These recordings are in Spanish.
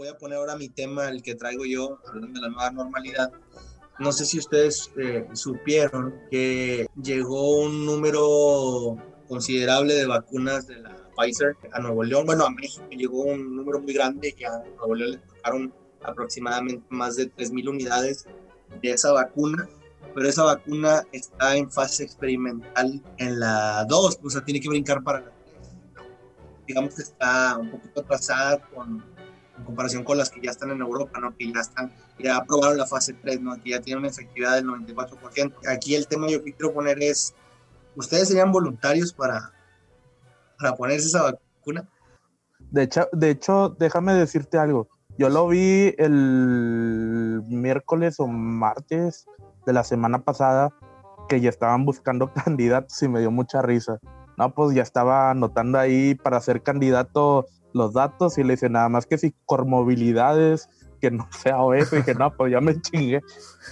voy a poner ahora mi tema, el que traigo yo, hablando de la nueva normalidad. No sé si ustedes eh, supieron que llegó un número considerable de vacunas de la Pfizer a Nuevo León. Bueno, a México llegó un número muy grande, ya a Nuevo León le tocaron aproximadamente más de 3.000 unidades de esa vacuna, pero esa vacuna está en fase experimental en la 2, o sea, tiene que brincar para la 3. Digamos que está un poquito atrasada con en comparación con las que ya están en Europa, ¿no? Que ya están, ya aprobaron la fase 3, ¿no? Que ya tienen una efectividad del 94%. Aquí el tema yo que quiero poner es, ¿ustedes serían voluntarios para, para ponerse esa vacuna? De hecho, de hecho, déjame decirte algo. Yo lo vi el miércoles o martes de la semana pasada que ya estaban buscando candidatos y me dio mucha risa. No, pues ya estaba anotando ahí para ser candidato los datos y le dice nada más que si movilidades que no sea OF, y que no, pues ya me chingué.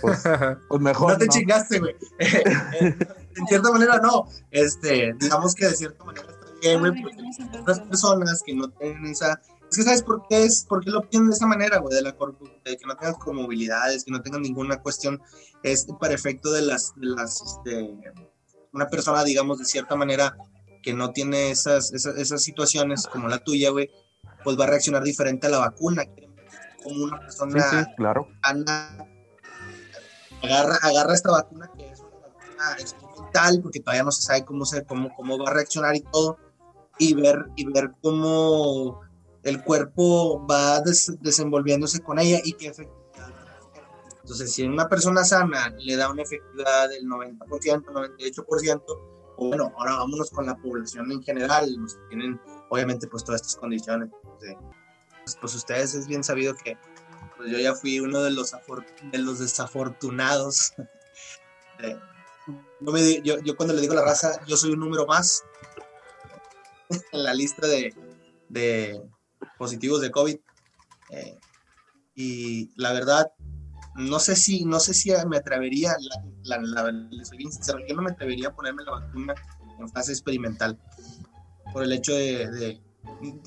Pues, pues mejor. No te chingaste, güey. en cierta manera, no. Este, digamos que de cierta manera está bien, güey, porque otras personas que no tienen esa. Es que, ¿sabes por qué, es, por qué lo piden de esa manera, güey? De, la, de que no tengan movilidades, que no tengan ninguna cuestión es para efecto de las, de las, este, una persona, digamos, de cierta manera que no tiene esas, esas, situaciones como la tuya, güey, pues va a reaccionar diferente a la vacuna. Como una persona claro. agarra, agarra esta vacuna que es una vacuna experimental, porque todavía no se sabe cómo, se, cómo, cómo va a reaccionar y todo, y ver, y ver cómo el cuerpo va desenvolviéndose con ella y qué efectividad entonces, si una persona sana le da una efectividad del 90%, 98%, bueno, ahora vámonos con la población en general, los que tienen obviamente pues todas estas condiciones. Pues, pues, ustedes es bien sabido que pues, yo ya fui uno de los, de los desafortunados. yo, yo, cuando le digo la raza, yo soy un número más en la lista de, de positivos de COVID. Eh, y la verdad, no sé si, no sé si me atrevería, la, la, yo no me atrevería a ponerme la vacuna en fase experimental, por el hecho de,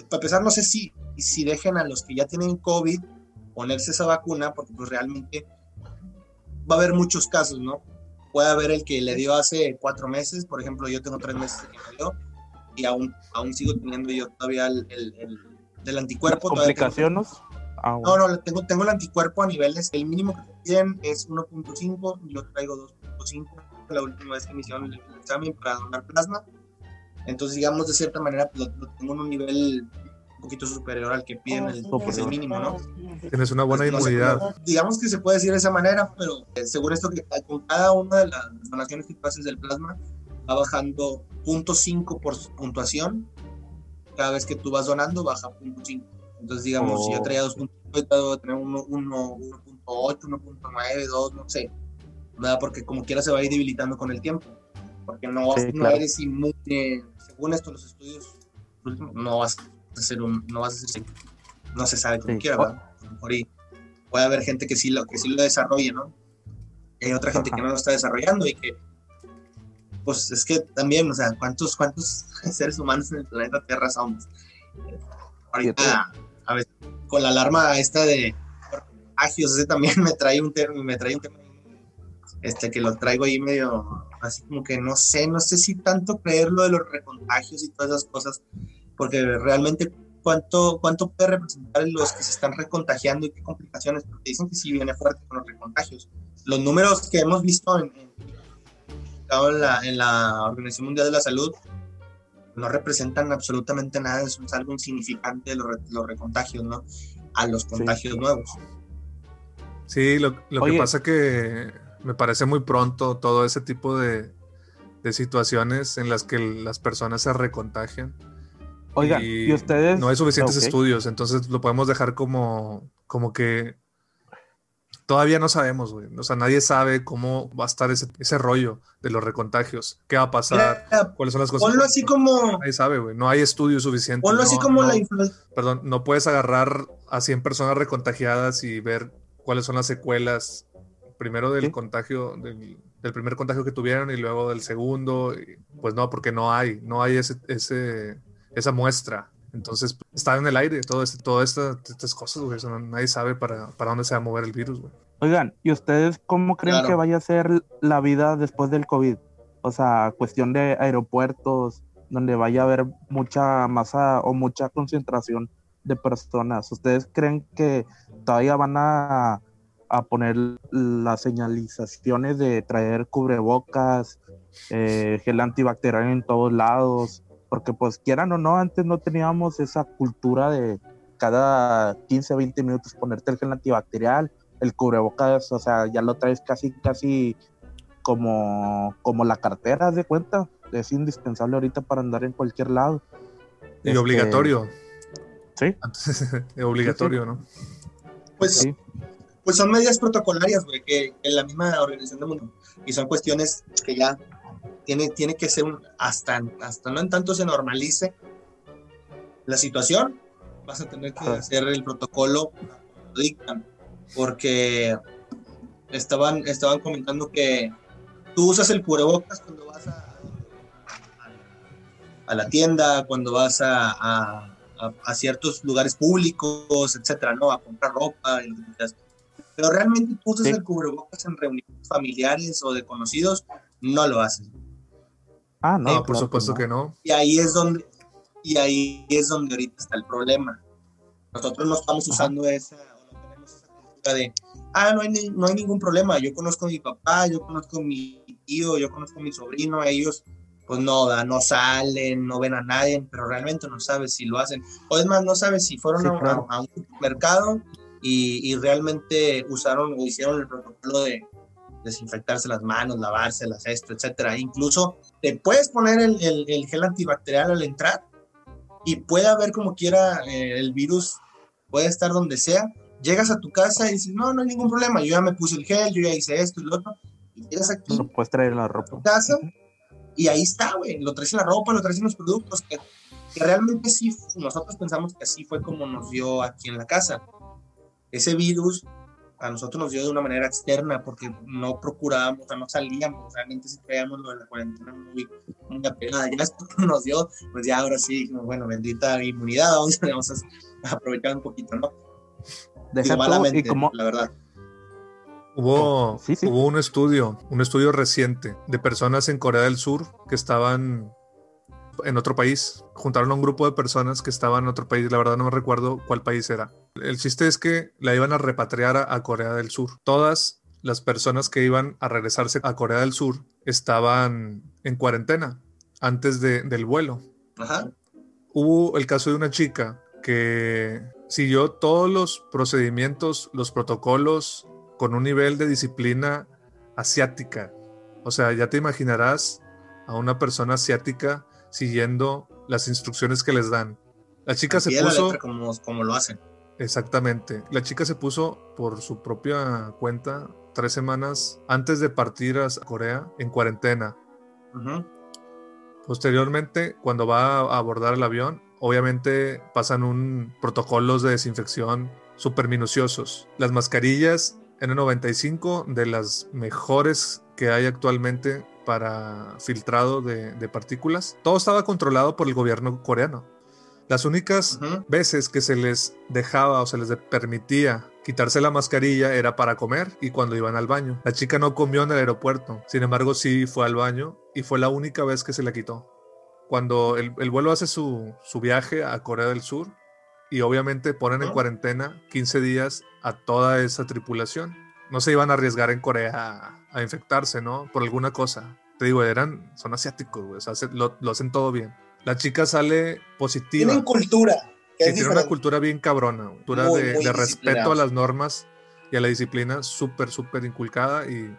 para empezar, no sé si, si dejen a los que ya tienen COVID ponerse esa vacuna, porque pues realmente va a haber muchos casos, ¿no? Puede haber el que le dio hace cuatro meses, por ejemplo, yo tengo tres meses que me dio, y aún, aún sigo teniendo yo todavía el, el, el, anticuerpo. ¿Complicaciones? Ah, no, no, tengo, tengo el anticuerpo a niveles, el mínimo que piden es 1.5, yo traigo 2.5, la última vez que me hicieron el, examen para donar plasma, entonces digamos de cierta manera pues, lo, tengo en un nivel un poquito superior al que piden, el, es el mínimo, ¿no? Tienes una buena inmunidad. digamos que se puede decir de esa manera, pero eh, según esto que con cada una de las donaciones que haces del plasma va bajando 0.5 por puntuación, cada vez que tú vas donando baja 0.5 entonces, digamos, si yo oh. traía 2.8, voy a tener 1.8, 1.9, 2, no sé. ¿verdad? Porque como quiera se va a ir debilitando con el tiempo. Porque no, no eres inmune, según esto los estudios, no vas a ser un, no vas a ser, no se sabe cómo quiera, ¿verdad? A lo mejor puede haber gente que sí lo, que sí lo desarrolle, ¿no? Y hay otra gente que no lo está desarrollando y que, pues es que también, o sea, ¿cuántos, cuántos seres humanos en el planeta Tierra somos? Ahorita a veces con la alarma esta de contagios, ese también me trae un tema, me trae un tema este, que lo traigo ahí medio, así como que no sé, no sé si tanto creerlo de los recontagios y todas esas cosas, porque realmente cuánto, cuánto puede representar los que se están recontagiando y qué complicaciones, porque dicen que sí viene fuerte con los recontagios. Los números que hemos visto en, en, la, en la Organización Mundial de la Salud no representan absolutamente nada, es algo insignificante los, los recontagios, ¿no? A los contagios nuevos. Sí, lo, que pasa que me parece muy pronto todo ese tipo de, situaciones en las que las personas se recontagian. Oiga, y, ustedes? No hay suficientes estudios, entonces lo podemos dejar como, como que todavía no sabemos, güey. O sea, nadie sabe cómo va a estar ese, ese rollo de los recontagios. ¿Qué va a pasar? ¿Cuáles son las cosas? Ponlo así como. Nadie sabe, güey. No hay estudios suficientes. Ponlo así como la influencia. Perdón, no puedes agarrar a 100 personas recontagiadas y ver cuáles son las secuelas. Primero del contagio, del, primer contagio que tuvieron y luego del segundo. pues no, porque no hay, no hay ese, ese, esa muestra. Entonces, está en el aire, todo este, todas estas cosas, güey. nadie sabe para, para dónde se va a mover el virus, güey. Oigan, ¿y ustedes cómo creen que vaya a ser la vida después del COVID? O sea, cuestión de aeropuertos, donde vaya a haber mucha masa o mucha concentración de personas. ¿Ustedes creen que todavía van a, a poner las señalizaciones de traer cubrebocas, eh, gel antibacterial en todos lados? Porque pues quieran o no, antes no teníamos esa cultura de cada 15, 20 minutos ponerte el gel antibacterial, el cubrebocas, o sea, ya lo traes casi, casi como, como la cartera, de cuenta. Es indispensable ahorita para andar en cualquier lado. Y este, obligatorio. Sí. obligatorio, ¿no? Pues, pues son medidas protocolarias, güey, que en la misma Organización del Mundo. Y son cuestiones que ya tiene, tiene que ser un, hasta, hasta no en tanto se normalice la situación, vas a tener que hacer el protocolo dictan, porque estaban, estaban comentando que tú usas el cubrebocas cuando vas a, a, la tienda, cuando vas a, a, ciertos lugares públicos, etcétera, ¿no? A comprar ropa, y pero realmente tú usas el cubrebocas en reuniones familiares o de conocidos, no lo haces. Ah, no, por supuesto que no. Y ahí es donde, y ahí es donde ahorita está el problema. Nosotros no estamos usando esa, o no tenemos esa cultura de, ah, no hay, no hay ningún problema, yo conozco a mi papá, yo conozco a mi tío, yo conozco a mi sobrino, ellos pues no, no salen, no ven a nadie, pero realmente no sabes si lo hacen. O es más, no sabes si fueron a, un supermercado y, realmente usaron o hicieron el protocolo de desinfectarse las manos, lavárselas, esto, etcétera. Incluso te puedes poner el, el, gel antibacterial al entrar y puede haber como quiera eh, el virus, puede estar donde sea. Llegas a tu casa y dices, no, no hay ningún problema, yo ya me puse el gel, yo ya hice esto y lo otro. Y llegas aquí. Puedes traer la ropa. casa y ahí está, güey, lo traes en la ropa, lo traes en los productos, que, realmente sí, nosotros pensamos que así fue como nos dio aquí en la casa. Ese virus a nosotros nos dio de una manera externa porque no procurábamos, o sea, no salíamos, realmente sí traíamos lo de la cuarentena muy, muy apegada. Ya esto nos dio, pues ya ahora sí, bueno, bendita inmunidad, vamos, vamos a aprovechar un poquito, ¿no? Deja malamente, la verdad. Hubo, hubo un estudio, un estudio reciente de personas en Corea del Sur que estaban en otro país. Juntaron a un grupo de personas que estaban en otro país. La verdad no me recuerdo cuál país era. El chiste es que la iban a repatriar a, Corea del Sur. Todas las personas que iban a regresarse a Corea del Sur estaban en cuarentena antes del vuelo. Hubo el caso de una chica que siguió todos los procedimientos, los protocolos con un nivel de disciplina asiática. O sea, ya te imaginarás a una persona asiática siguiendo las instrucciones que les dan. La chica se puso... como, lo hacen. Exactamente. La chica se puso por su propia cuenta tres semanas antes de partir a Corea en cuarentena. Posteriormente, cuando va a abordar el avión, obviamente pasan un protocolos de desinfección súper minuciosos. Las mascarillas N95 de las mejores que hay actualmente para filtrado de, partículas. Todo estaba controlado por el gobierno coreano. Las únicas veces que se les dejaba o se les permitía quitarse la mascarilla era para comer y cuando iban al baño. La chica no comió en el aeropuerto, sin embargo sí fue al baño y fue la única vez que se la quitó. Cuando el, vuelo hace su, su viaje a Corea del Sur, y obviamente ponen en cuarentena 15 días a toda esa tripulación. No se iban a arriesgar en Corea a, infectarse, ¿no? Por alguna cosa. Te digo, eran, son asiáticos, güey, o sea, lo, hacen todo bien. La chica sale positiva. Tienen cultura. Que tiene una cultura bien cabrona, cultura de, respeto a las normas y a la disciplina súper, súper inculcada y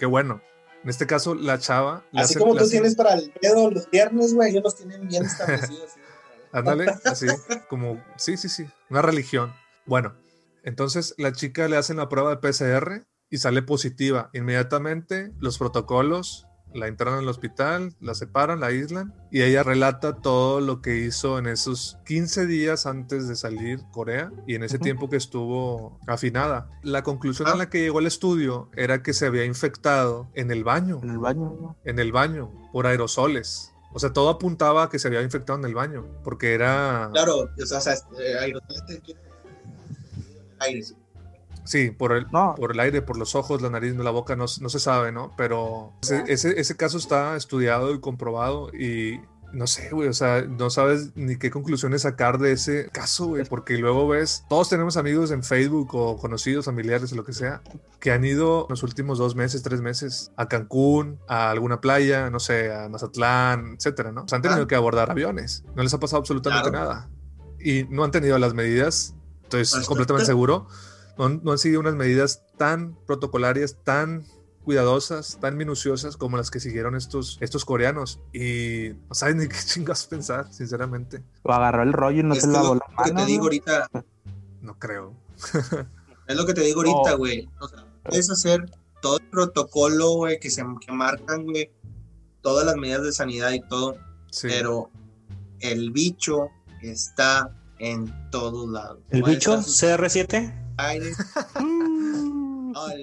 qué bueno. En este caso, la chava... Así como tú tienes para el pedo los viernes, güey, ellos los tienen bien establecidos. Ándale, así, como, sí, sí, sí, una religión. Bueno, entonces la chica le hacen la prueba de PCR y sale positiva. Inmediatamente los protocolos la internan en el hospital, la separan, la aíslan y ella relata todo lo que hizo en esos 15 días antes de salir Corea y en ese tiempo que estuvo afinada. La conclusión a ah. la que llegó el estudio era que se había infectado en el baño. En el baño. En el baño por aerosoles O sea, todo apuntaba a que se había infectado en el baño, porque era... Claro, o sea, eh, aerosol te- aire. Sí, por el, No. por el aire, por los ojos, la nariz, la boca, no, no se sabe, ¿no? Pero ese, ese, ese caso está estudiado y comprobado y no sé, güey, o sea, no sabes ni qué conclusiones sacar de ese caso, güey, porque luego ves, todos tenemos amigos en Facebook o conocidos, familiares o lo que sea, que han ido los últimos dos meses, tres meses a Cancún, a alguna playa, no sé, a Mazatlán, etcétera, ¿no? O sea, han tenido Ah. que abordar aviones, no les ha pasado absolutamente Claro. nada y no han tenido las medidas, estoy Pues, completamente seguro, no, han- no han seguido unas medidas tan protocolarias, tan cuidadosas, tan minuciosas como las que siguieron estos, estos coreanos. Y no saben ni qué chingas pensar, sinceramente. Lo agarró el rollo y no se que lavó lo la que mano. te digo ¿no? ahorita, No creo. es lo que te digo ahorita, güey. O sea, puedes hacer todo el protocolo, güey, que se que marcan, güey, todas las medidas de sanidad y todo, Sí. pero el bicho está en todos lados. ¿El bicho estar sus CR7? All